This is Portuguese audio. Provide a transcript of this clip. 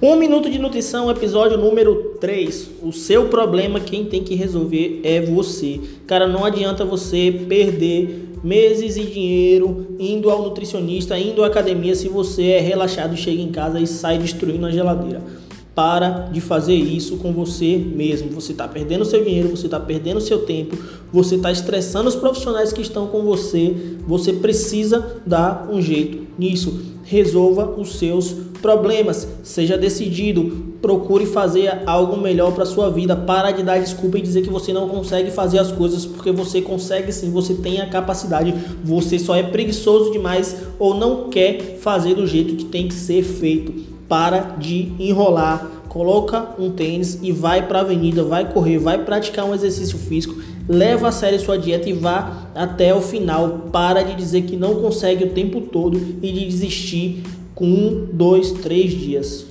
Um Minuto de Nutrição, episódio número 3. O seu problema, quem tem que resolver é você. Cara, não adianta você perder meses e dinheiro indo ao nutricionista, indo à academia se você é relaxado, chega em casa e sai destruindo a geladeira. Para de fazer isso com você mesmo. Você está perdendo seu dinheiro, você está perdendo seu tempo, você está estressando os profissionais que estão com você. Você precisa dar um jeito nisso. Resolva os seus problemas. Seja decidido. Procure fazer algo melhor para sua vida. Para de dar desculpa e dizer que você não consegue fazer as coisas, porque você consegue sim. Você tem a capacidade. Você só é preguiçoso demais ou não quer fazer do jeito que tem que ser feito para de enrolar, coloca um tênis e vai para a avenida, vai correr, vai praticar um exercício físico, leva a sério sua dieta e vá até o final. Para de dizer que não consegue o tempo todo e de desistir com um, dois, três dias.